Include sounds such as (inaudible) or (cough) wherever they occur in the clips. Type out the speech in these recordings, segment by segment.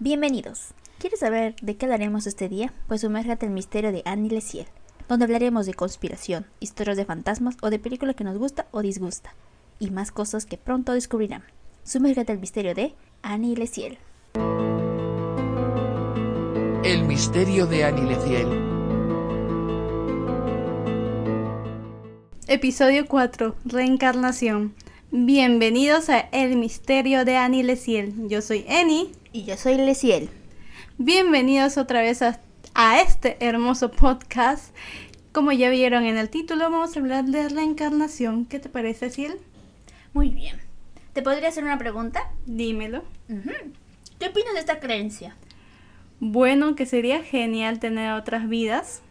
Bienvenidos. ¿Quieres saber de qué hablaremos este día? Pues sumérgate el misterio de Annie Leciel, donde hablaremos de conspiración, historias de fantasmas o de películas que nos gusta o disgusta, y más cosas que pronto descubrirán. Sumérgate el misterio de Annie Leciel. El misterio de Annie Leciel. Episodio 4. Reencarnación. Bienvenidos a El misterio de Annie Leciel. Yo soy Annie. Y yo soy Leciel. Bienvenidos otra vez a, a este hermoso podcast. Como ya vieron en el título, vamos a hablar de reencarnación. ¿Qué te parece, Ciel? Muy bien. ¿Te podría hacer una pregunta? Dímelo. ¿Qué opinas de esta creencia? Bueno, que sería genial tener otras vidas.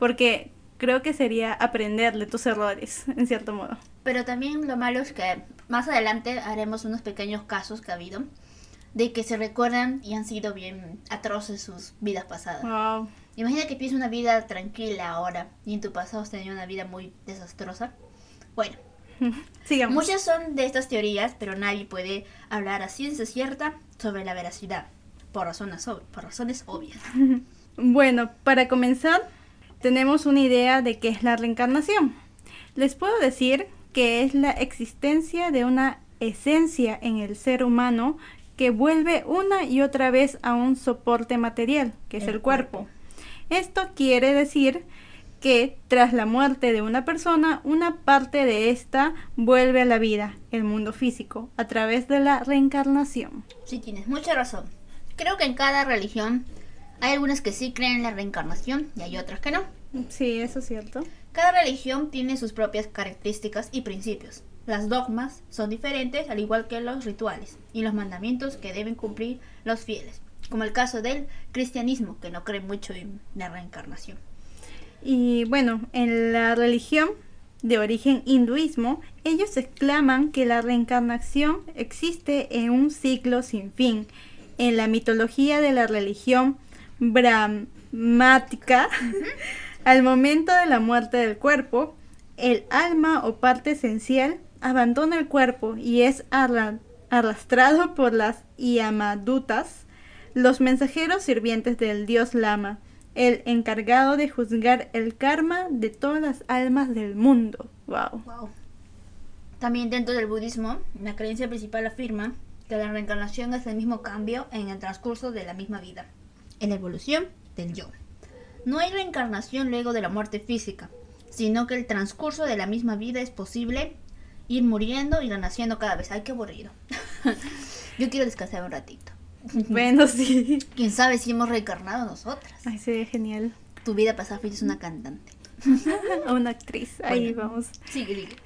Porque creo que sería aprender de tus errores, en cierto modo. Pero también lo malo es que más adelante haremos unos pequeños casos que ha habido de que se recuerdan y han sido bien atroces sus vidas pasadas. Wow. Imagina que tienes una vida tranquila ahora y en tu pasado has tenido una vida muy desastrosa. Bueno, (laughs) Sigamos. muchas son de estas teorías, pero nadie puede hablar a ciencia cierta sobre la veracidad, por razones, por razones obvias. (laughs) Bueno, para comenzar, tenemos una idea de qué es la reencarnación. Les puedo decir que es la existencia de una esencia en el ser humano que vuelve una y otra vez a un soporte material, que es El el, cuerpo. cuerpo. Esto quiere decir que tras la muerte de una persona, una parte de ésta vuelve a la vida, el mundo físico, a través de la reencarnación. Sí, tienes mucha razón. Creo que en cada religión hay algunas que sí creen en la reencarnación y hay otras que no. Sí, eso es cierto. Cada religión tiene sus propias características y principios. Las dogmas son diferentes, al igual que los rituales y los mandamientos que deben cumplir los fieles, como el caso del cristianismo, que no cree mucho en la reencarnación. Y bueno, en la religión de origen hinduismo, ellos exclaman que la reencarnación existe en un ciclo sin fin. En la mitología de la religión brahmática, (laughs) al momento de la muerte del cuerpo, el alma o parte esencial abandona el cuerpo y es arra- arrastrado por las Yamadutas, los mensajeros sirvientes del dios Lama, el encargado de juzgar el karma de todas las almas del mundo. Wow. Wow. También dentro del budismo, la creencia principal afirma que la reencarnación es el mismo cambio en el transcurso de la misma vida, en la evolución del yo. No hay reencarnación luego de la muerte física, sino que el transcurso de la misma vida es posible ir muriendo y renaciendo cada vez. Ay, qué aburrido. (laughs) Yo quiero descansar un ratito. (laughs) Bueno, sí. Quién sabe si hemos reencarnado nosotras. Ay, sería genial. Tu vida pasada fuiste una cantante. (laughs) Una actriz. Ahí vamos. Sigue, sigue.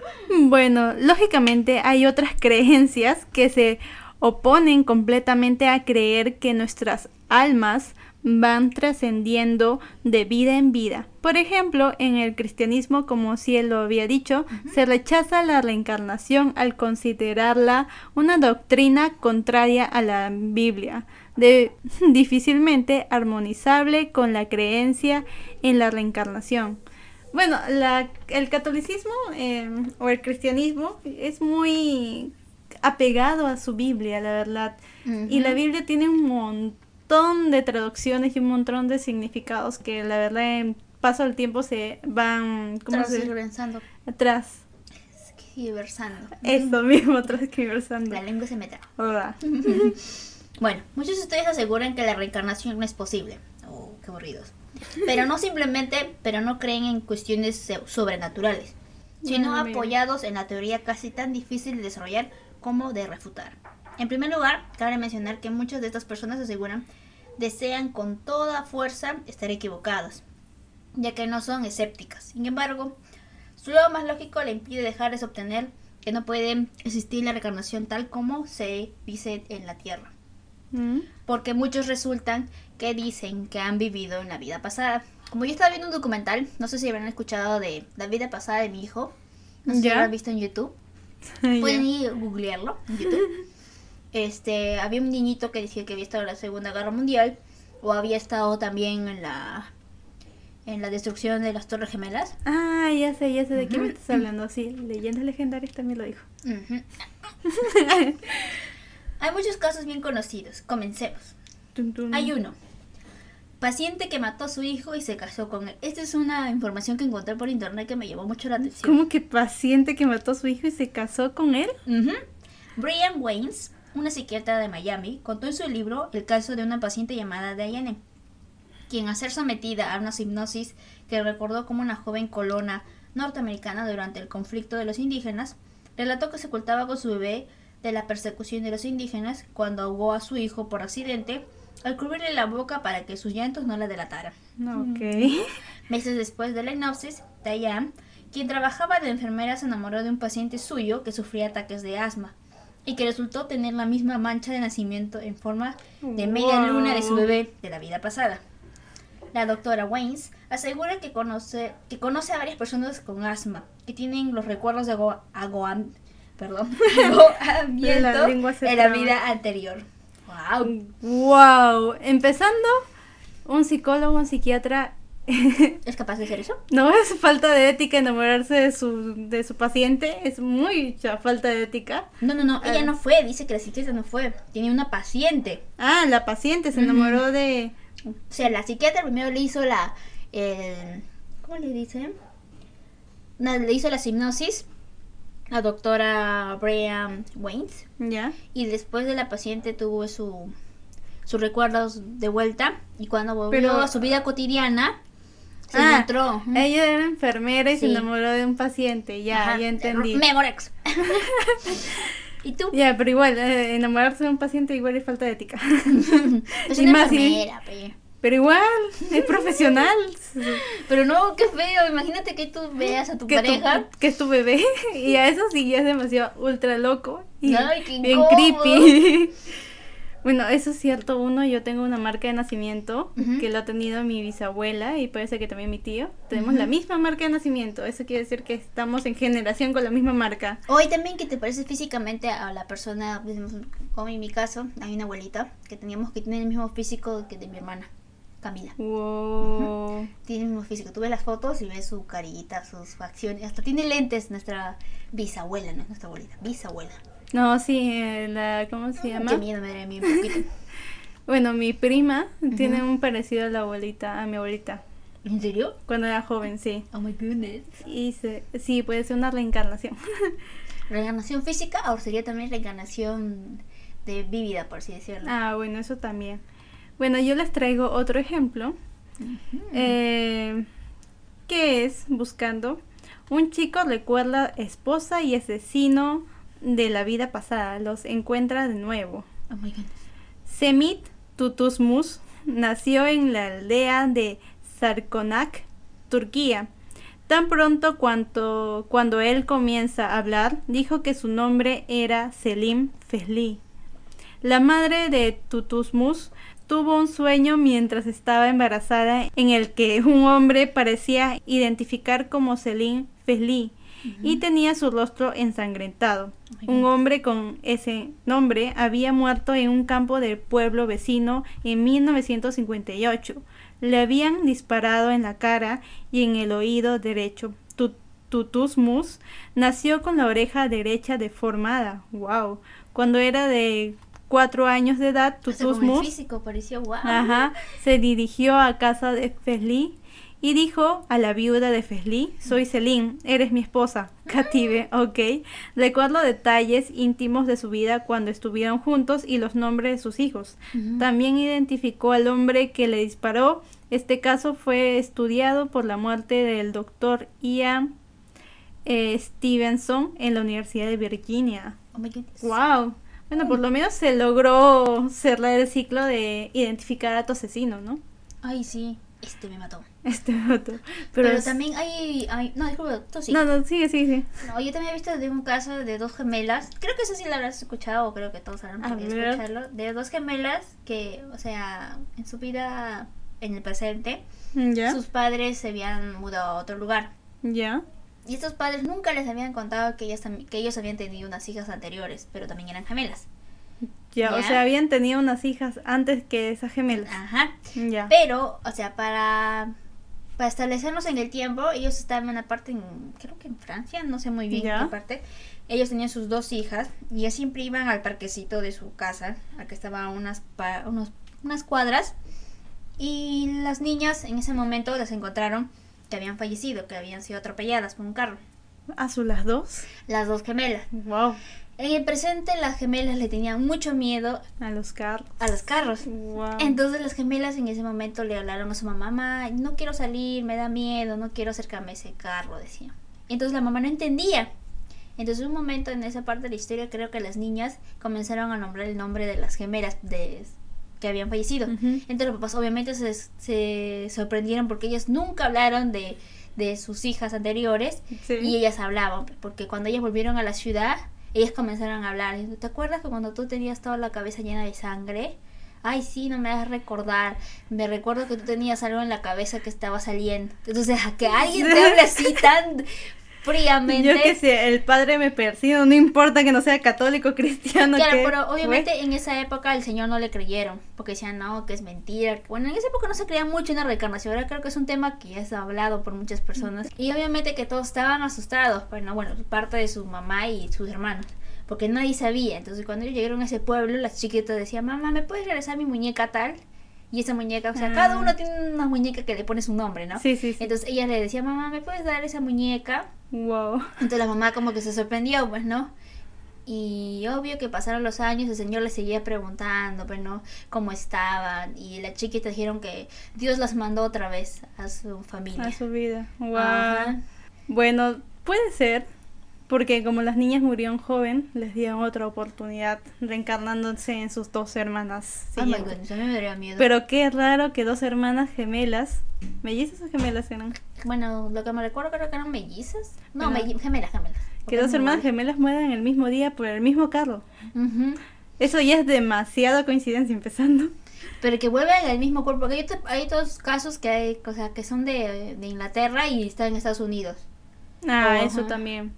Bueno, lógicamente hay otras creencias que se oponen completamente a creer que nuestras almas van trascendiendo de vida en vida. Por ejemplo, en el cristianismo, como si él lo había dicho, se rechaza la reencarnación al considerarla una doctrina contraria a la Biblia, de, (laughs) difícilmente armonizable con la creencia en la reencarnación. Bueno, la- el catolicismo eh, o el cristianismo es muy apegado a su Biblia, la verdad. Y la. Biblia tiene un montón de traducciones y un montón de significados que la verdad en paso del tiempo se van ¿cómo se- atrás. Transversando. Eso mismo, transversando. La lengua se me traba. (laughs) Bueno, muchos de ustedes aseguran que la reencarnación no es posible. Oh, qué aburridos. Pero no simplemente, pero no creen en cuestiones sobrenaturales, sino mira. apoyados en la teoría casi tan difícil de desarrollar como de refutar. En primer lugar, cabe mencionar que muchas de estas personas aseguran desean con toda fuerza estar equivocadas, ya que no son escépticas. Sin embargo, su lado más lógico le impide dejarles obtener que no puede existir la reencarnación tal como se dice en la Tierra Mm. porque muchos resultan que dicen que han vivido en la vida pasada. Como yo estaba viendo un documental, no sé si habrán escuchado de la vida pasada de mi hijo, no sé si lo han visto en YouTube, (laughs) pueden ir a googlearlo en YouTube. (laughs) Este, había un niñito que decía que había estado en la Segunda Guerra Mundial o había estado también en la en la destrucción de las Torres Gemelas. Ah, ya sé, ya sé de qué me estás hablando. Sí, leyendas legendarias también lo dijo. Hay muchos casos bien conocidos. Comencemos. Hay uno. Paciente que mató a su hijo y se casó con él. Esta es una información que encontré por internet que me llamó mucho la atención. ¿Cómo que paciente que mató a su hijo y se casó con él? Brian Waynes, una psiquiatra de Miami, contó en su libro el caso de una paciente llamada Diane, quien al ser sometida a una hipnosis que recordó como una joven colona norteamericana durante el conflicto de los indígenas, relató que se ocultaba con su bebé de la persecución de los indígenas cuando ahogó a su hijo por accidente al cubrirle la boca para que sus llantos no la delataran. Ok. Meses después de la hipnosis, Diane, quien trabajaba de enfermera, se enamoró de un paciente suyo que sufría ataques de asma y que resultó tener la misma mancha de nacimiento en forma de media Wow. luna de su bebé de la vida pasada. La doctora Waynes asegura que conoce, que conoce a varias personas con asma que tienen los recuerdos de ago, agoam- perdón, (laughs) agoamiento en la vida anterior. ¡Wow! Wow. Empezando, un psicólogo, un psiquiatra. (laughs) ¿Es capaz de hacer eso? no es falta de ética enamorarse de su, de su paciente, es mucha falta de ética. No, no, no, ella Ah. no fue, dice que la psiquiatra no fue, tenía una paciente. Ah, la paciente se enamoró de. O sea, la psiquiatra primero le hizo la. el- ¿Cómo le dicen? No, le hizo la hipnosis a doctora Brian Waynes. Ya. Y después de la paciente tuvo su, sus recuerdos de vuelta. Y cuando volvió Pero- a su vida cotidiana, se Ah, encontró. Ella era enfermera y se enamoró de un paciente. Ya, ajá, ya entendí. Memorex. (laughs) ¿Y tú? Ya, pero igual, eh, enamorarse de un paciente igual es falta de ética. (laughs) Es una más enfermera, pe. Pero igual, es profesional. (laughs) Pero no, qué feo. Imagínate que tú veas a tu que, pareja. tu, que es tu bebé. Y a eso sí ya es demasiado ultra loco. Y Ay, qué bien creepy. Bueno, eso es cierto. Uno, yo tengo una marca de nacimiento que lo ha tenido mi bisabuela y ser que también mi tío. Tenemos la misma marca de nacimiento. Eso quiere decir que estamos en generación con la misma marca. Hoy también que te pareces físicamente a la persona, como en mi caso, hay una abuelita que teníamos que tiene el mismo físico que de mi hermana, Camila. Wow. Tiene el mismo físico. Tú ves las fotos y ves su carita, sus facciones. Hasta tiene lentes nuestra bisabuela, no es nuestra abuelita, bisabuela. No, sí, eh, la, ¿cómo se llama? Qué miedo me daría a mí un poquito. (laughs) Bueno, mi prima tiene un parecido a la abuelita, a mi abuelita, ¿En serio? cuando era joven, sí. Oh my goodness. Y se, sí, puede ser una reencarnación. (laughs) Reencarnación física o sería también reencarnación de vívida, por así decirlo. ah, bueno, eso también. Bueno, yo les traigo otro ejemplo, eh, que es buscando un chico recuerda esposa y asesino de la vida pasada, los encuentra de nuevo. Oh my. Semit Tutusmus nació en la aldea de Sarkonak, Turquía. Tan pronto cuanto, cuando él comienza a hablar, dijo que su nombre era Selim Fehli. La madre de Tutusmus tuvo un sueño mientras estaba embarazada en el que un hombre parecía identificar como Selim Y tenía su rostro ensangrentado. Oh Un hombre con ese nombre había muerto en un campo del pueblo vecino en 1958. Le habían disparado en la cara y en el oído derecho. Tu- Tutusmus nació con la oreja derecha deformada. Wow. Cuando era de cuatro años de edad, el Tutusmus físico pareció wow. Ajá, se dirigió a casa de Fesli y dijo a la viuda de Fesli, soy Celine, eres mi esposa, Cative, ok. Recuerdo detalles íntimos de su vida cuando estuvieron juntos y los nombres de sus hijos. También identificó al hombre que le disparó. Este caso fue estudiado por la muerte del doctor Ian eh, Stevenson en la Universidad de Virginia. Oh my goodness. Wow. Bueno, por lo menos se logró cerrar el ciclo de identificar a tu asesino, ¿no? Ay, sí. Este me mató. (laughs) Este otro. Pero, Pero, es- también hay, hay... No, disculpa, tú sí. No, no, sigue, sigue, sigue. No, yo también he visto de un caso de dos gemelas. Creo que eso sí lo habrás escuchado, o creo que todos habrán podido escucharlo. De dos gemelas que, o sea, en su vida, en el presente, ¿Ya? sus padres se habían mudado a otro lugar. ¿Ya? Y estos padres nunca les habían contado que, ellas, que ellos habían tenido unas hijas anteriores, pero también eran gemelas. Ya, o ¿Ya? sea, habían tenido unas hijas antes que esas gemelas. Ajá. Ya. Pero, o sea, para, para establecernos en el tiempo, ellos estaban en una parte, en, creo que en Francia, no sé muy bien Ya. qué parte. Ellos tenían sus dos hijas y ellas siempre iban al parquecito de su casa, a que estaban unas, pa- unos unas cuadras y las niñas en ese momento las encontraron que habían fallecido, que habían sido atropelladas por un carro. ¿A su las dos? Las dos gemelas. Wow. En el presente las gemelas le tenían mucho miedo A los carros. a los carros. Wow. Entonces las gemelas en ese momento le hablaron a su mamá, mamá, no quiero salir, me da miedo, no quiero acercarme a ese carro, decía. Entonces la mamá no entendía. Entonces un momento en esa parte de la historia creo que las niñas comenzaron a nombrar el nombre de las gemelas de, que habían fallecido. Entonces los papás obviamente se, se sorprendieron porque ellas nunca hablaron de, de sus hijas anteriores Sí. y ellas hablaban, porque cuando ellas volvieron a la ciudad, ellas comenzaron a hablar. ¿Te acuerdas que cuando tú tenías toda la cabeza llena de sangre? Ay, sí, no me hagas recordar. Me recuerdo que tú tenías algo en la cabeza que estaba saliendo. Entonces, a que alguien te hable así tan fríamente. Yo que sé, el padre me persigue, no importa que no sea católico cristiano. Claro, que pero obviamente en esa época el Señor no le creyeron, porque decían, no, que es mentira. Bueno, en esa época no se creía mucho en la reencarnación, ahora creo que es un tema que ya es hablado por muchas personas. Y obviamente que todos estaban asustados, pero no, bueno, parte de su mamá y sus hermanos, porque nadie sabía. Entonces cuando ellos llegaron a ese pueblo, las chiquitas decían, mamá, ¿me puedes regresar mi muñeca tal? Y esa muñeca, o sea, Ah. cada uno tiene una muñeca que le pone su nombre, ¿no? Sí, sí, sí. Entonces ella le decía, mamá, ¿me puedes dar esa muñeca? Wow. Entonces la mamá como que se sorprendió, pues, ¿no? Y obvio que pasaron los años, el señor le seguía preguntando, pues, ¿no? Cómo estaban. Y las chiquitas dijeron que Dios las mandó otra vez a su familia. A su vida. Wow. Ajá. Bueno, puede ser. Porque como las niñas murieron joven, les dieron otra oportunidad reencarnándose en sus dos hermanas. Oh my goodness, a mí me daría miedo. Pero qué raro que dos hermanas gemelas, mellizas o gemelas eran, Bueno, lo que me recuerdo creo que eran mellizas. No, gemelas, gemelas. que dos hermanas gemelas mueran el mismo día por el mismo carro. Eso ya es demasiada coincidencia empezando. Pero que vuelven al mismo cuerpo. Porque hay, otro- hay otros casos que hay, o sea, que son de, de Inglaterra y están en Estados Unidos. Ah, eso también.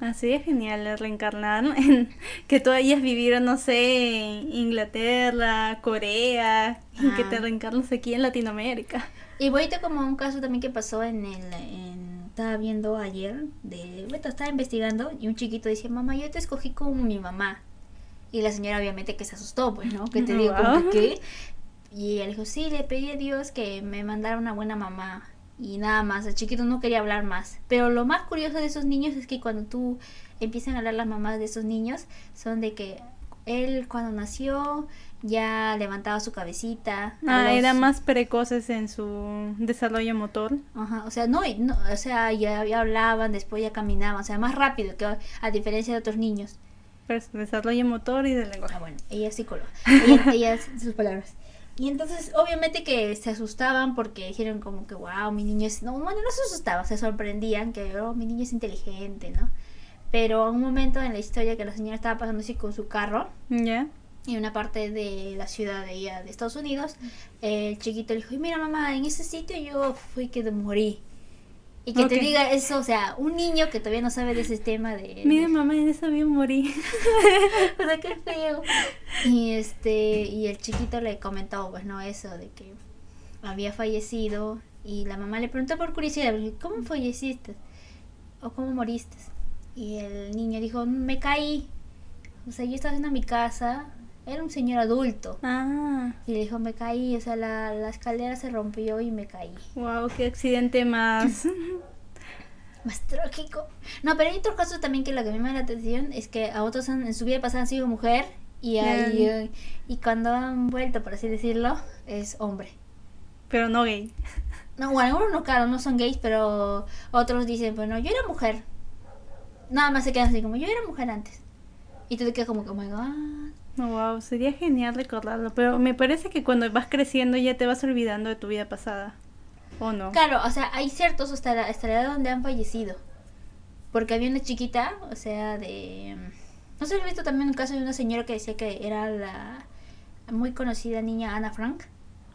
Así es genial reencarnar, (laughs) en- que tú hayas vivido, no sé, en Inglaterra, Corea, y que te reencarnas aquí en Latinoamérica. Y ahorita como un caso también que pasó en el... En, estaba viendo ayer, de, bueno, estaba investigando y un chiquito decía, mamá, yo te escogí como mi mamá. Y la señora obviamente que se asustó, pues, ¿no? Que te digo, Wow. ¿qué? Y él dijo, sí, le pedí a Dios que me mandara una buena mamá. Y nada más, el chiquito no quería hablar más. Pero lo más curioso de esos niños es que cuando tú empiezan a hablar las mamás de esos niños, son de que él cuando nació ya levantaba su cabecita. Ah, los- eran más precoces en su desarrollo motor. Ajá, o sea, no, no, o sea, ya, ya hablaban, después ya caminaban, o sea, más rápido que a diferencia de otros niños. Pues, desarrollo motor y de lenguaje. Ah, bueno, ella es psicóloga. Ella, ella es sus palabras. Y entonces, obviamente que se asustaban porque dijeron como que, wow, mi niño es... No, bueno, no se asustaban, se sorprendían que, oh, mi niño es inteligente, ¿no? Pero a un momento en la historia que la señora estaba pasando así con su carro, ¿Ya? en una parte de la ciudad de ella, de Estados Unidos, el chiquito le dijo, "Y mira mamá, en ese sitio yo fui que morí. Y que Ok. te diga eso, o sea, un niño que todavía no sabe de ese tema de... Mira, mamá, en esa vio morir. o sea, qué feo. Y este, y el chiquito le comentó, pues, no, eso de que había fallecido. Y la mamá le preguntó por curiosidad, ¿cómo falleciste? ¿O cómo moriste? Y el niño dijo, me caí. O sea, yo estaba en mi casa, era un señor adulto. Ah, Y le dijo, me caí, o sea, la, la escalera se rompió y me caí. wow, qué accidente más. (laughs) Más trágico. No, pero hay otros casos también que lo que me llama la atención es que a otros han- en su vida pasada han sido mujer y, hay, y cuando han vuelto, por así decirlo, es hombre. Pero no gay. No, bueno, algunos no, claro, no son gays, pero otros dicen, bueno, yo era mujer. Nada más se quedan así como, yo era mujer antes. Y tú te quedas como, god. No, wow, sería genial recordarlo. Pero me parece que cuando vas creciendo ya te vas olvidando de tu vida pasada. ¿O no? Claro, o sea, hay ciertos hasta la, hasta la edad donde han fallecido. Porque había una chiquita, o sea, de... No sé si visto también un caso de una señora que decía que era la muy conocida niña Ana Frank.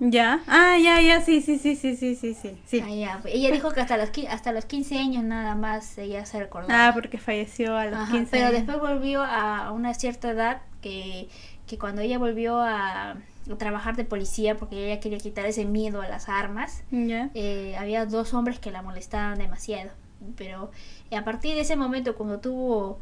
¿Ya? Ah, ya, ya, sí, sí, sí, sí, sí, sí, sí. sí. Ah, ya, pues, Ella dijo que hasta los, hasta los 15 años nada más ella se recordaba. Ah, porque falleció a los Ajá, 15 pero años. después volvió a una cierta edad que, que cuando ella volvió a, a trabajar de policía porque ella quería quitar ese miedo a las armas, ¿Ya? eh, había dos hombres que la molestaban demasiado. Pero a partir de ese momento, cuando tuvo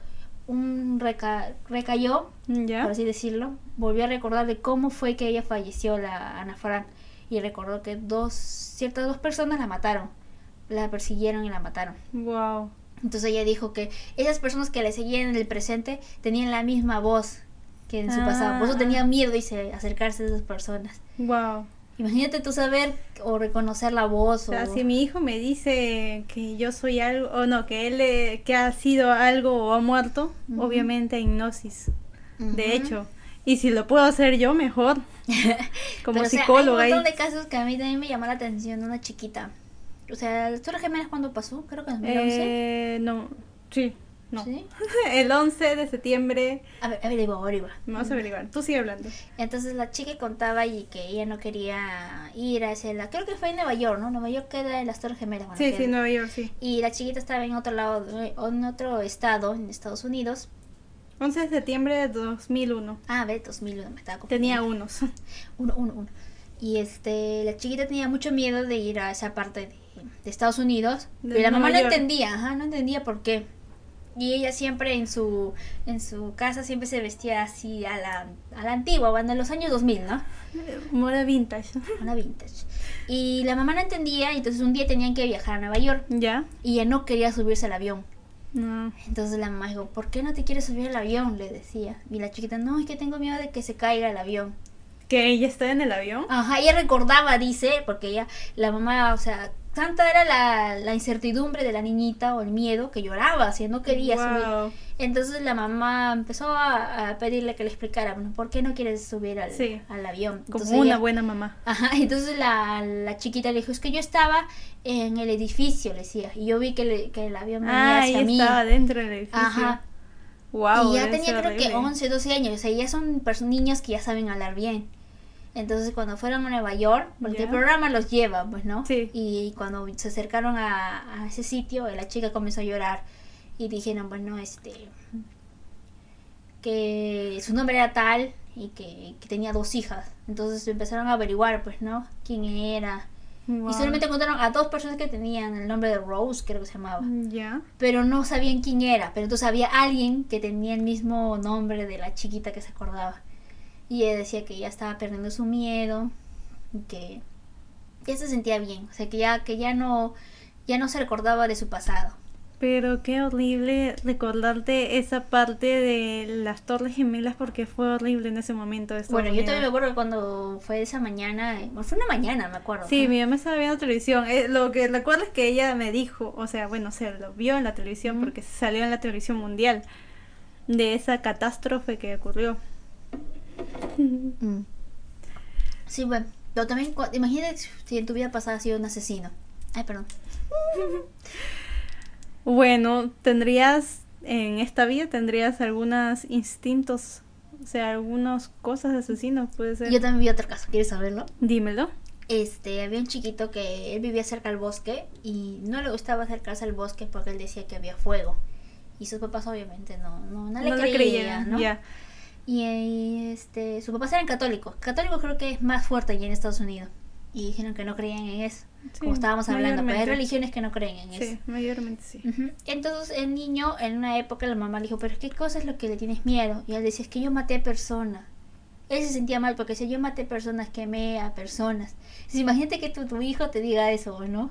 un reca- recayó, Ya. por así decirlo, volvió a recordar de cómo fue que ella falleció, la Ana Frank, y recordó que dos, ciertas dos personas la mataron, la persiguieron y la mataron. Wow. Entonces ella dijo que esas personas que le seguían en el presente tenían la misma voz que en su pasado, por eso Ah. tenía miedo y se acercarse a esas personas. Wow. Imagínate tú saber o reconocer la voz O sea, o... si mi hijo me dice que yo soy algo, o no, que él eh, que ha sido algo o ha muerto, Ujú. obviamente hay hipnosis. De hecho. Y si lo puedo hacer yo, mejor. (laughs) Como Pero, o sea, psicóloga. hay un montón de casos que a mí también me llamó la atención, una chiquita. O sea, ¿tú las gemelas cuándo pasó? Creo que en 2011. Eh, no, sí, no. ¿Sí? (laughs) El 11 de septiembre. A ver, averigua, averigua. Vamos a averiguar. Tú sigue hablando. Entonces la chica contaba y que ella no quería ir a ese... Creo que fue en Nueva York, ¿no? Nueva York queda en las Torres Gemelas. bueno, Sí, queda. sí, Nueva York, sí. Y la chiquita estaba en otro lado, en otro estado, en Estados Unidos. 11 de septiembre de 2001. Ah, ve, 2001, me estaba Tenía unos. (laughs) Uno, uno, uno. Y este, la chiquita tenía mucho miedo de ir a esa parte de, de Estados Unidos. De pero la mamá no entendía, ajá, no entendía por qué. Y ella siempre en su, en su casa siempre se vestía así a la, a la antigua, bueno, en los años 2000, ¿no? Moda vintage. Una vintage. Y la mamá no entendía, entonces un día tenían que viajar a Nueva York. ¿Ya? Y ella no quería subirse al avión. No. Entonces la mamá dijo, ¿por qué no te quieres subir al avión? Le decía. Y la chiquita, no, es que tengo miedo de que se caiga el avión. ¿Que ella está en el avión? Ajá, ella recordaba, dice, porque ella, la mamá, o sea, tanta era la, la incertidumbre de la niñita o el miedo que lloraba, sea, no quería subir. Entonces la mamá empezó a, a pedirle que le explicara, bueno, ¿por qué no quieres subir al, Sí. al avión? Como Entonces una ella- buena mamá. Ajá, (laughs) entonces la, la chiquita le dijo, es que yo estaba en el edificio, le decía, y yo vi que, le- que el avión venía Ah, hacia mí. estaba dentro del edificio. Ajá, Wow. y ya tenía creo que horrible. 11, 12 años, o sea, ya son niños que ya saben hablar bien. Entonces cuando fueron a Nueva York, porque el programa los lleva, pues, ¿no? Sí. Y cuando se acercaron a, a ese sitio, la chica comenzó a llorar y dijeron, bueno, este, que su nombre era tal y que, que tenía dos hijas. Entonces empezaron a averiguar, pues, ¿no? ¿Quién era? Wow. Y solamente encontraron a dos personas que tenían el nombre de Rose, creo que se llamaba Ya. pero no sabían quién era. Pero entonces había alguien que tenía el mismo nombre de la chiquita que se acordaba. Y ella decía que ya estaba perdiendo su miedo, y que ya se sentía bien, o sea que ya, que ya no, ya no se recordaba de su pasado. Pero qué horrible recordarte esa parte de las Torres Gemelas porque fue horrible en ese momento. Bueno, yo también me acuerdo cuando fue esa mañana, bueno, fue una mañana, me acuerdo. Sí, ¿no? mi mamá estaba viendo televisión. Eh, lo que recuerdo es que ella me dijo, o sea, bueno, se lo vio en la televisión Ujú. porque salió en la televisión mundial de esa catástrofe que ocurrió. Mm. Sí, bueno, pero también, imagínate si en tu vida pasada has sido un asesino. Ay, perdón. (laughs) Bueno, tendrías, en esta vida tendrías algunos instintos, o sea, algunas cosas de asesino, puede ser. Yo también vi otro caso, ¿quieres saberlo? Dímelo. este, había un chiquito que él vivía cerca del bosque y no le gustaba acercarse al bosque porque él decía que había fuego. Y sus papás obviamente no, no, no le No creían, creyeron, ¿no? Y, este, sus papás eran católicos. Católicos creo que es más fuerte allí en Estados Unidos. Y dijeron que no creían en eso. Sí, como estábamos hablando, pero hay religiones que no creen en eso. Sí, mayormente sí. Entonces el niño en una época la mamá le dijo, pero ¿qué cosa es lo que le tienes miedo? Y él decía, es que yo maté personas. Él se sentía mal porque decía, yo maté personas, quemé a personas. Entonces, imagínate que tu, tu hijo te diga eso, ¿no?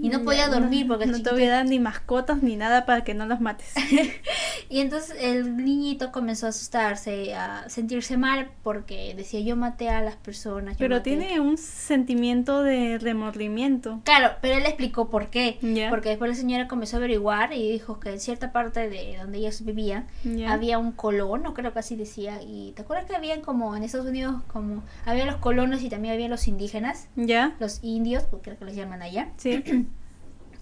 Y no podía Ya, dormir porque no te voy a dar ni mascotas ni nada para que no las mates. (laughs) Y entonces el niñito comenzó a asustarse, a sentirse mal porque decía, yo maté a las personas. yo Pero maté". tiene un sentimiento de remordimiento. Claro, pero él explicó por qué. Porque después la señora comenzó a averiguar y dijo que en cierta parte de donde ellos vivían había un colono, creo que así decía. Y te acuerdas que habían como en Estados Unidos, como había los colonos y también había los indígenas, ¿Ya? los indios, porque creo que los llaman allá. Sí. (clears throat)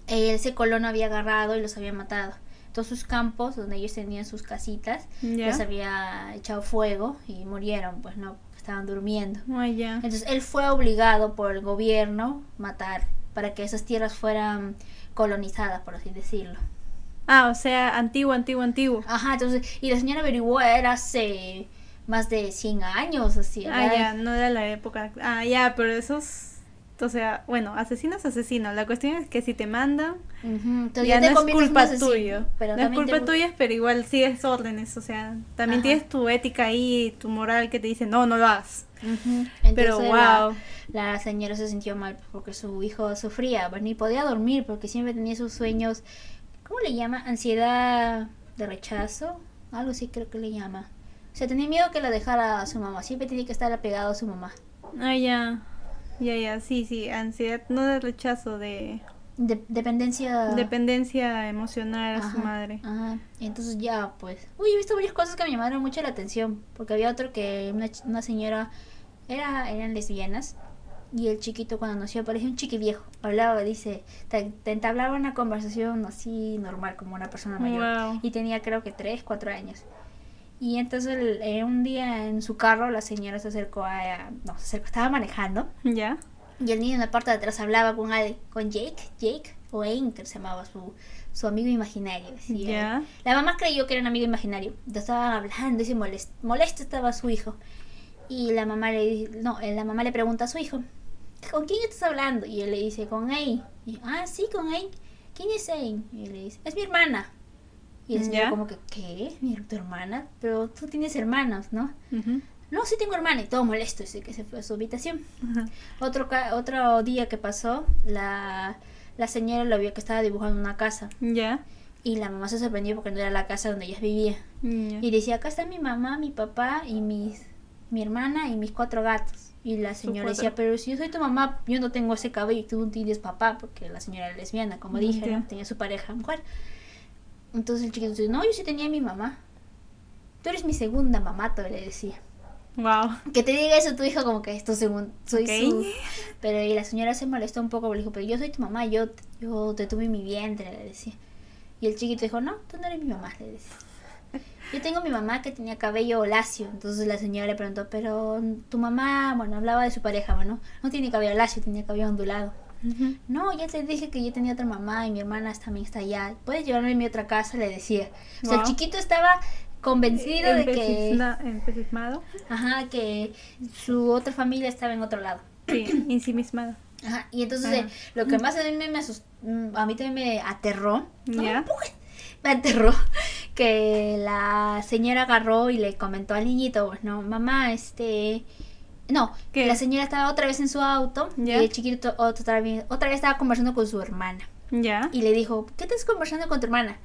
Eh, ese colono había agarrado y los había matado. Todos sus campos, donde ellos tenían sus casitas, Ya. los había echado fuego y murieron, pues no, estaban durmiendo. Ya. Entonces él fue obligado por el gobierno matar para que esas tierras fueran colonizadas, por así decirlo. Ah, o sea, antiguo, antiguo, antiguo. Ajá, entonces, y la señora averiguó, era hace más de 100 años, así. Ah, ya, no era la época. Ah, ya, pero esos o sea, bueno, asesino es asesino. La cuestión es que si te mandan, Ujú, entonces ya no es culpa tuya. No es culpa te- tuya, pero igual sigues órdenes. O sea, también Ajá. tienes tu ética ahí, tu moral que te dice, no, no lo hagas. Ujú, Pero, entonces wow. La, señora se sintió mal porque su hijo sufría, pues, ni podía dormir porque siempre tenía sus sueños, ¿cómo le llama? Ansiedad de rechazo, algo así creo que le llama. O sea, tenía miedo que la dejara a su mamá, siempre tenía que estar apegado a su mamá. Ah, ya. Ya, ya, sí, sí. Ansiedad, no de rechazo, de De- dependencia... dependencia emocional a su madre. Ajá. Entonces ya, pues. Uy, he visto varias cosas que me llamaron mucho la atención. Porque había otro que una, una señora era, eran lesbianas. Y el chiquito cuando nació parecía un chiqui viejo. Hablaba, dice, te, te entablaba una conversación así normal, como una persona mayor. Wow. Y tenía creo que 3, 4 años. Y entonces el- eh, un día en su carro la señora se acercó a... No, se acercó, estaba manejando. Ya. Y el niño en la parte de atrás hablaba con alguien, con Jake, Jake, o que se llamaba su, su amigo imaginario. Ya. La mamá creyó que era un amigo imaginario. Entonces estaban hablando y se molest, molesto estaba su hijo. Y la mamá le no, eh, la mamá le pregunta a su hijo, ¿con quién estás hablando? Y él le dice, con Ain. Y, ah, sí, con Ain. ¿Quién es Ain? Y él le dice, es mi hermana. Y señor Ya. como que, ¿qué? ¿Mi, ¿Tu hermana? Pero tú tienes hermanos, ¿no? No, sí tengo hermana. Y todo molesto, dice que se fue a su habitación. Otro, otro día que pasó, la, la señora lo vio que estaba dibujando una casa. Ya. Y la mamá se sorprendió porque no era la casa donde ella vivía. Ya. Y decía, acá está mi mamá, mi papá y mis, mi hermana y mis cuatro gatos. Y la señora decía, pero si yo soy tu mamá, yo no tengo ese cabello y tú tienes papá, porque la señora era lesbiana, como dije, Ya. ¿no? tenía su pareja mujer. Entonces el chiquito dice, no, yo sí tenía a mi mamá. Tú eres mi segunda mamá, todavía le decía. Wow. Que te diga eso tu hijo como que esto según soy Ok. su pero y la señora se molestó un poco porque le dijo, pero yo soy tu mamá, yo, yo te tuve en mi vientre, le decía. Y el chiquito dijo, no, tú no eres mi mamá, le decía. Yo tengo mi mamá que tenía cabello lacio. Entonces la señora le preguntó, pero tu mamá, bueno, hablaba de su pareja, bueno, no tiene cabello lacio, tenía cabello ondulado. No, ya te dije que yo tenía otra mamá y mi hermana también está allá. ¿Puedes llevarme a mi otra casa? Le decía. O sea, el chiquito estaba convencido de que, Empecismado. ajá, que su otra familia estaba en otro lado. Sí, (clears throat) ensimismado. Ajá, y entonces Ajá. eh, lo que más a mí me, me asus- mm, a mí también me aterró, no me aterró (laughs) que la señora agarró y le comentó al niñito, pues no, mamá, este, no, que la señora estaba otra vez en su auto Ya. y el chiquito otra vez, otra vez estaba conversando con su hermana Ya. y le dijo, ¿qué estás conversando con tu hermana?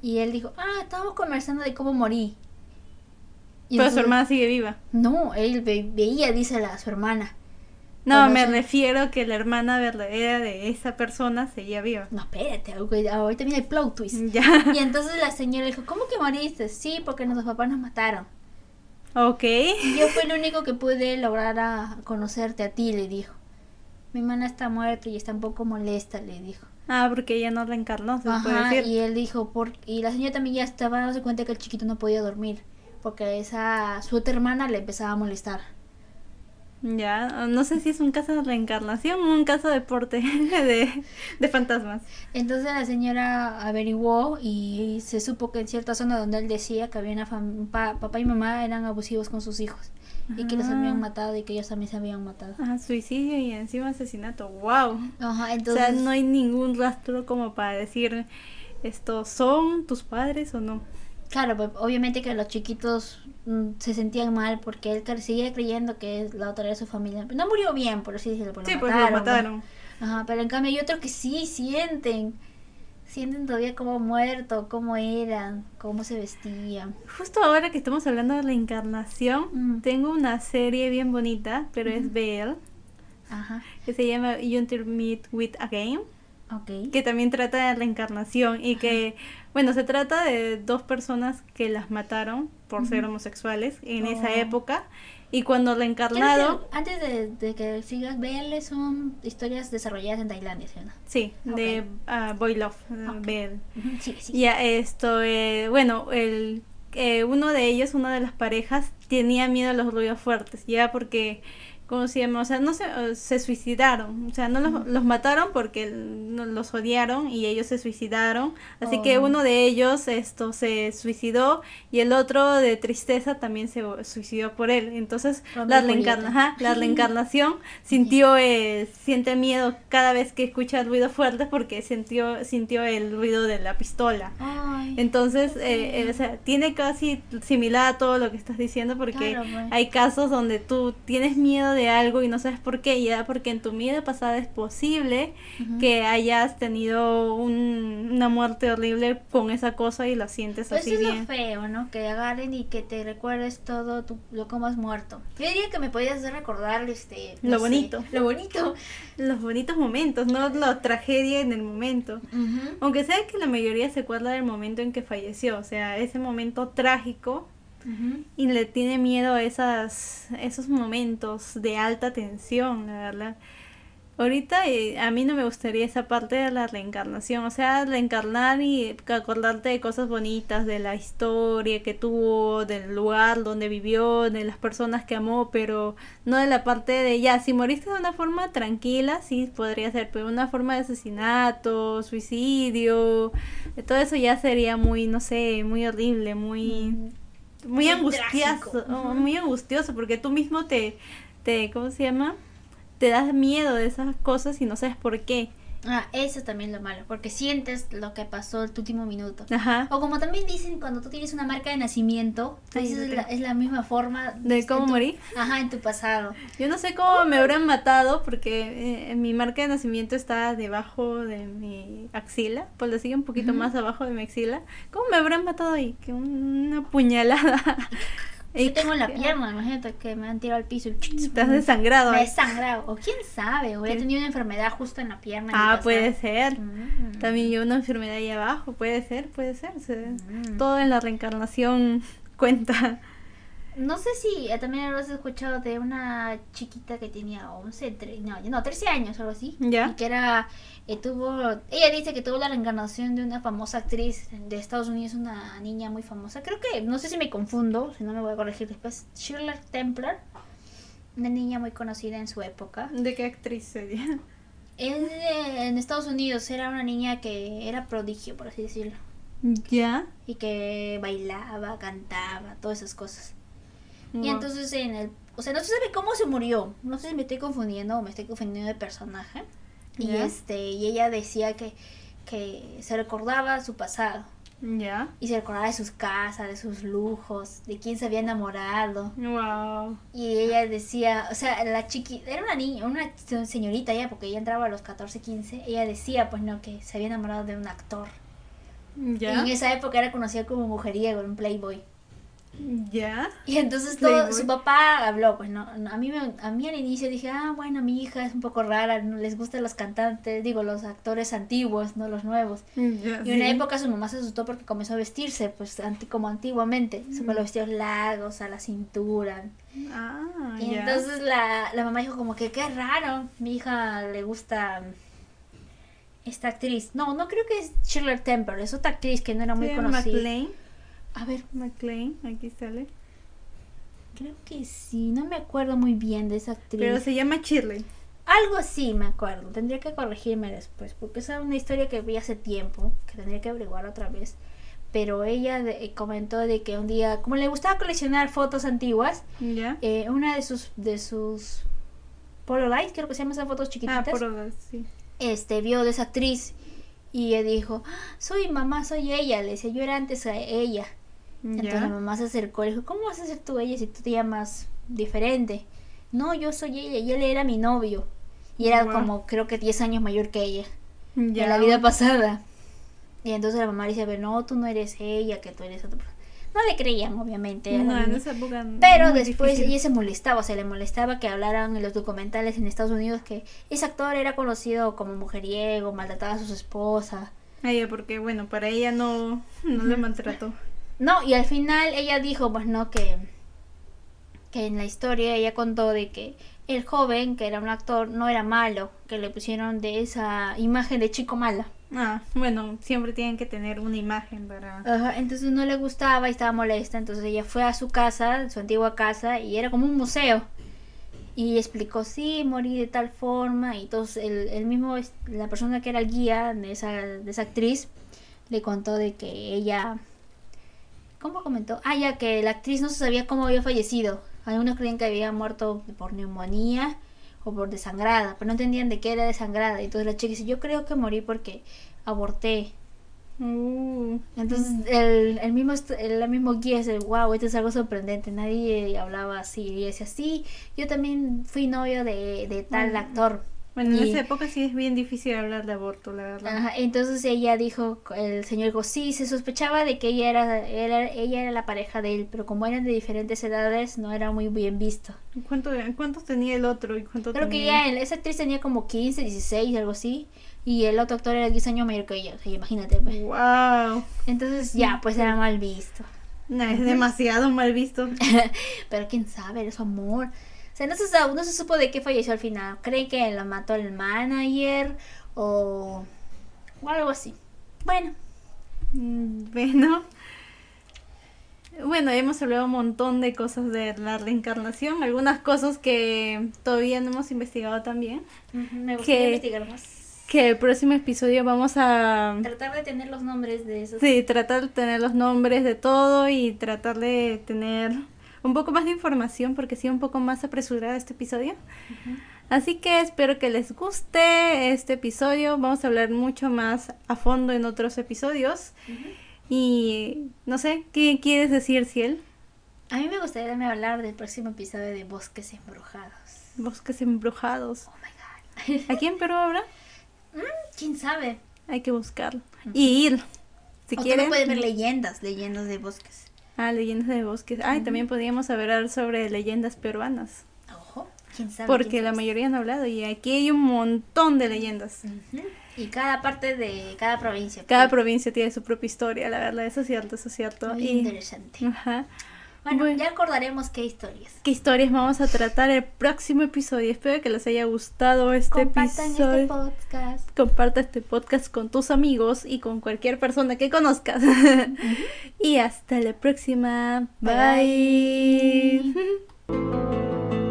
Y él dijo, ah, estábamos conversando de cómo morí. Y Pero su hermana sigue viva. No, él ve- veía, dice la su hermana. No, me refiero que la hermana verdadera de esa persona seguía viva. No, espérate, ahorita viene el plot twist. Ya. Y entonces la señora dijo, ¿cómo que moriste? Sí, porque nuestros papás nos mataron. Ok. Y yo fui el único que pude lograr a conocerte a ti, le dijo. Mi hermana está muerta y está un poco molesta, le dijo. Ah, porque ella no reencarnó, se puede decir. y él dijo, por... y la señora también ya estaba dándose cuenta que el chiquito no podía dormir. Porque esa su otra hermana le empezaba a molestar. Ya, no sé si es un caso de reencarnación o un caso de porte (laughs) de, de fantasmas. Entonces la señora averiguó y se supo que en cierta zona donde él decía que había una fam- pa- papá y mamá eran abusivos con sus hijos y que los Ah. habían matado y que ellos también se habían matado. Ah, suicidio y encima asesinato. Wow. Ajá, O sea, no hay ningún rastro como para decir estos son tus padres o no. Claro, pues, obviamente que los chiquitos mm, se sentían mal porque él cre- seguía creyendo que la otra era su familia. No murió bien, por así decirlo, pero Sí, pues mataron. lo mataron. pues. Ajá, pero en cambio hay otros que sí sienten. Sienten todavía cómo muerto, cómo eran, cómo se vestían. Justo ahora que estamos hablando de reencarnación, Mm. tengo una serie bien bonita, pero es BL, Ajá, que se llama You to Meet With Again. Que también trata de reencarnación y que, bueno, se trata de dos personas que las mataron por ser homosexuales en esa Oh. época y cuando que antes de, de que sigas, BL son historias desarrolladas en Tailandia, ¿sí sí, de ah, Boy Love, eh, Ok. BL. Ujú, Sí, sí. Ya esto, eh, bueno, el, eh, uno de ellos, una de las parejas, tenía miedo a los ruidos fuertes, ya porque ¿cómo se llama? O sea, no se, se suicidaron, o sea, no los, los mataron porque los odiaron y ellos se suicidaron, así que Oh. uno de ellos esto se suicidó y el otro de tristeza también se suicidó por él, entonces la, reencarna- ajá, la (laughs) reencarnación sintió, eh, siente miedo cada vez que escucha ruido fuerte porque sintió, sintió el ruido de la pistola. Ay. Entonces, eh, eh, o sea, tiene casi similar a todo lo que estás diciendo porque Claro, pues. hay casos donde tú tienes miedo de algo y no sabes por qué, y ya porque en tu vida pasada es posible que hayas tenido un- una muerte horrible con esa cosa y la sientes Pues así eso es bien. lo feo, ¿no? Que agarren y que te recuerdes todo tu, lo como has muerto. Yo diría que me podías hacer recordar este... no Lo sé, bonito. (laughs) Lo bonito. Los bonitos momentos, no la tragedia en el momento. Aunque sea que la mayoría se acuerda del momento en que falleció, o sea, ese momento trágico Y le tiene miedo a esas, esos momentos de alta tensión, la verdad. Ahorita eh, a mí no me gustaría esa parte de la reencarnación, o sea, reencarnar y acordarte de cosas bonitas, de la historia que tuvo, del lugar donde vivió, de las personas que amó, pero no de la parte de ya, si moriste de una forma tranquila, sí podría ser, pero una forma de asesinato, suicidio, todo eso ya sería muy, no sé, muy horrible, muy muy Muy angustioso, oh, muy angustioso, porque tú mismo te, te, ¿cómo se llama? Te das miedo de esas cosas y no sabes por qué. Ah, eso es también lo malo, porque sientes lo que pasó el último minuto. Ajá. O como también dicen cuando tú tienes una marca de nacimiento, Ay, no es, la, es la misma forma ¿De cómo tu- morí? Ajá, en tu pasado. Yo no sé cómo me habrán matado porque eh, mi marca de nacimiento está debajo de mi axila, por decir un poquito más abajo de mi axila. ¿Cómo me habrán matado ahí? Que una puñalada. (laughs) Yo tengo en la pierna, imagínate que me han tirado al piso y Estás desangrado. me ahí. he sangrado. O quién sabe, o he tenido una enfermedad justo en la pierna. Ah, puede ser. Mm. También yo una enfermedad ahí abajo, puede ser, puede ser. se- Mm. Todo en la reencarnación (laughs) cuenta. No sé si eh, también habrás escuchado de una chiquita que tenía 11, tre- no, no, 13 años, algo así. Ya. Y que era, eh, tuvo, ella dice que tuvo la reencarnación de una famosa actriz de Estados Unidos, una niña muy famosa. Creo que, no sé si me confundo, si no me voy a corregir después. Shirley Templar, una niña muy conocida en su época. ¿De qué actriz sería? Es de- en Estados Unidos era una niña que era prodigio, por así decirlo. Ya. Y que bailaba, cantaba, todas esas cosas. Y entonces en el... O sea, no se sabe cómo se murió. No sé si me estoy confundiendo o me estoy confundiendo de personaje. Y Ya. este y ella decía que, que se recordaba su pasado. Ya. Y se recordaba de sus casas, de sus lujos, de quién se había enamorado. Wow. Y ella decía, o sea, la chiqui... Era una niña, una señorita ya, porque ella entraba a los 14, 15. Ella decía, pues no, que se había enamorado de un actor. Y Ya. en esa época era conocida como mujeriego, un playboy. Ya. Y entonces todo, Playboy. su papá habló, pues no, no, a mí me, a mí al inicio dije, ah, bueno, mi hija es un poco rara, no les gustan los cantantes, digo, los actores antiguos, no los nuevos. Ya, Y en una sí. época su mamá se asustó porque comenzó a vestirse, pues anti, como antiguamente, se con los vestidos largos, a la cintura. Ah, Y entonces la, la mamá dijo como que qué raro, mi hija le gusta esta actriz. No, no creo que es Shirley Temple, es otra actriz que no era muy conocida. McLean. A ver, McLean, aquí sale. creo que sí, no me acuerdo muy bien de esa actriz. Pero se llama Shirley. Algo así me acuerdo. Tendría que corregirme después. Porque esa es una historia que vi hace tiempo. Que tendría que averiguar otra vez. Pero ella de- eh, comentó de que un día, como le gustaba coleccionar fotos antiguas, Ya. eh, una de sus de sus Polaroid, creo que se llaman esas fotos Ah, chiquititas, por horas, sí. este vio de esa actriz y ella dijo, "Ah, soy mamá, soy ella. Le decía, yo era antes a ella. Entonces la Ya. mamá se acercó y le dijo, ¿cómo vas a ser tú ella si tú te llamas diferente? No, yo soy ella y él era mi novio. Y era como, creo que 10 años mayor que ella. Ya. En la vida pasada. Y entonces la mamá le dice, "Pero no, tú no eres ella, que tú eres otra persona. No le creían, obviamente. a No, en esa época. Pero después difícil. ella se molestaba, o sea, le molestaba que hablaran en los documentales en Estados Unidos que ese actor era conocido como mujeriego, maltrataba a su esposa. Ah, ya, porque bueno, para ella no, no le maltrató. No, y al final ella dijo, pues no, que, que en la historia ella contó de que el joven, que era un actor, no era malo, que le pusieron de esa imagen de chico mala. Ah, bueno, siempre tienen que tener una imagen para... Ajá, entonces no le gustaba y estaba molesta, entonces ella fue a su casa, su antigua casa, y era como un museo. Y explicó, sí, morí de tal forma. Y entonces el, el mismo, la persona que era el guía de esa, de esa actriz, le contó de que ella... ¿Cómo comentó? Ah, ya que la actriz no se sabía cómo había fallecido. Algunos creían que había muerto por neumonía o por desangrada, pero no entendían de qué era desangrada. Y entonces la chica dice, yo creo que morí porque aborté. Uh, Entonces el, el mismo el, mismo guía dice, wow, esto es algo sorprendente, nadie hablaba así. Y decía, sí, yo también fui novio de, de tal actor. Bueno, en Y- esa época sí es bien difícil hablar de aborto, la verdad. Ajá, entonces ella dijo, el señor dijo, sí, se sospechaba de que ella era, era, ella era la pareja de él, pero como eran de diferentes edades, no era muy bien visto. ¿Cuánto, ¿Cuántos tenía el otro y cuánto Creo que tenía ya esa actriz tenía como 15, 16, algo así, y el otro actor era 10 años mayor que ella, o sea, imagínate. pues. Wow. Entonces ya, pues era mal visto. No, es demasiado mal visto. (laughs) Pero quién sabe, era su amor. O sea, no se, no se supo de qué falleció al final. Creen que lo mató el manager o, o algo así. Bueno, Mm, Bueno. Bueno, hemos hablado un montón de cosas de la reencarnación, algunas cosas que todavía no hemos investigado también. me gustaría investigar más. Que el próximo episodio vamos a Tratar de tener los nombres de esos. sí, tratar de tener los nombres de todo y tratar de tener un poco más de información porque sí un poco más apresurada este episodio. Así que espero que les guste este episodio. Vamos a hablar mucho más a fondo en otros episodios. Y no sé, ¿qué quieres decir, Ciel? A mí me gustaría hablar del próximo episodio de Bosques Embrujados. Bosques embrujados. Oh my god. Aquí en Perú ahora (laughs) Mm, ¿Quién sabe? hay que buscarlo. Y ir. Si o quieren. no puedes ver leyendas, leyendas de bosques. Ah, leyendas de bosques. Ay, también podríamos hablar sobre leyendas peruanas. Ojo, quién sabe. Porque quién la mayoría han hablado y aquí hay un montón de leyendas. Y cada parte de cada provincia. Cada pues. provincia tiene su propia historia, la verdad, eso es cierto, eso es cierto. Muy Y- interesante. Ajá. Bueno, Bueno. ya acordaremos qué historias. ¿Qué historias vamos a tratar el próximo episodio? Espero que les haya gustado este Compartan episodio. este podcast. Comparta este podcast con tus amigos y con cualquier persona que conozcas. (laughs) y hasta la próxima. Bye. Bye. (laughs)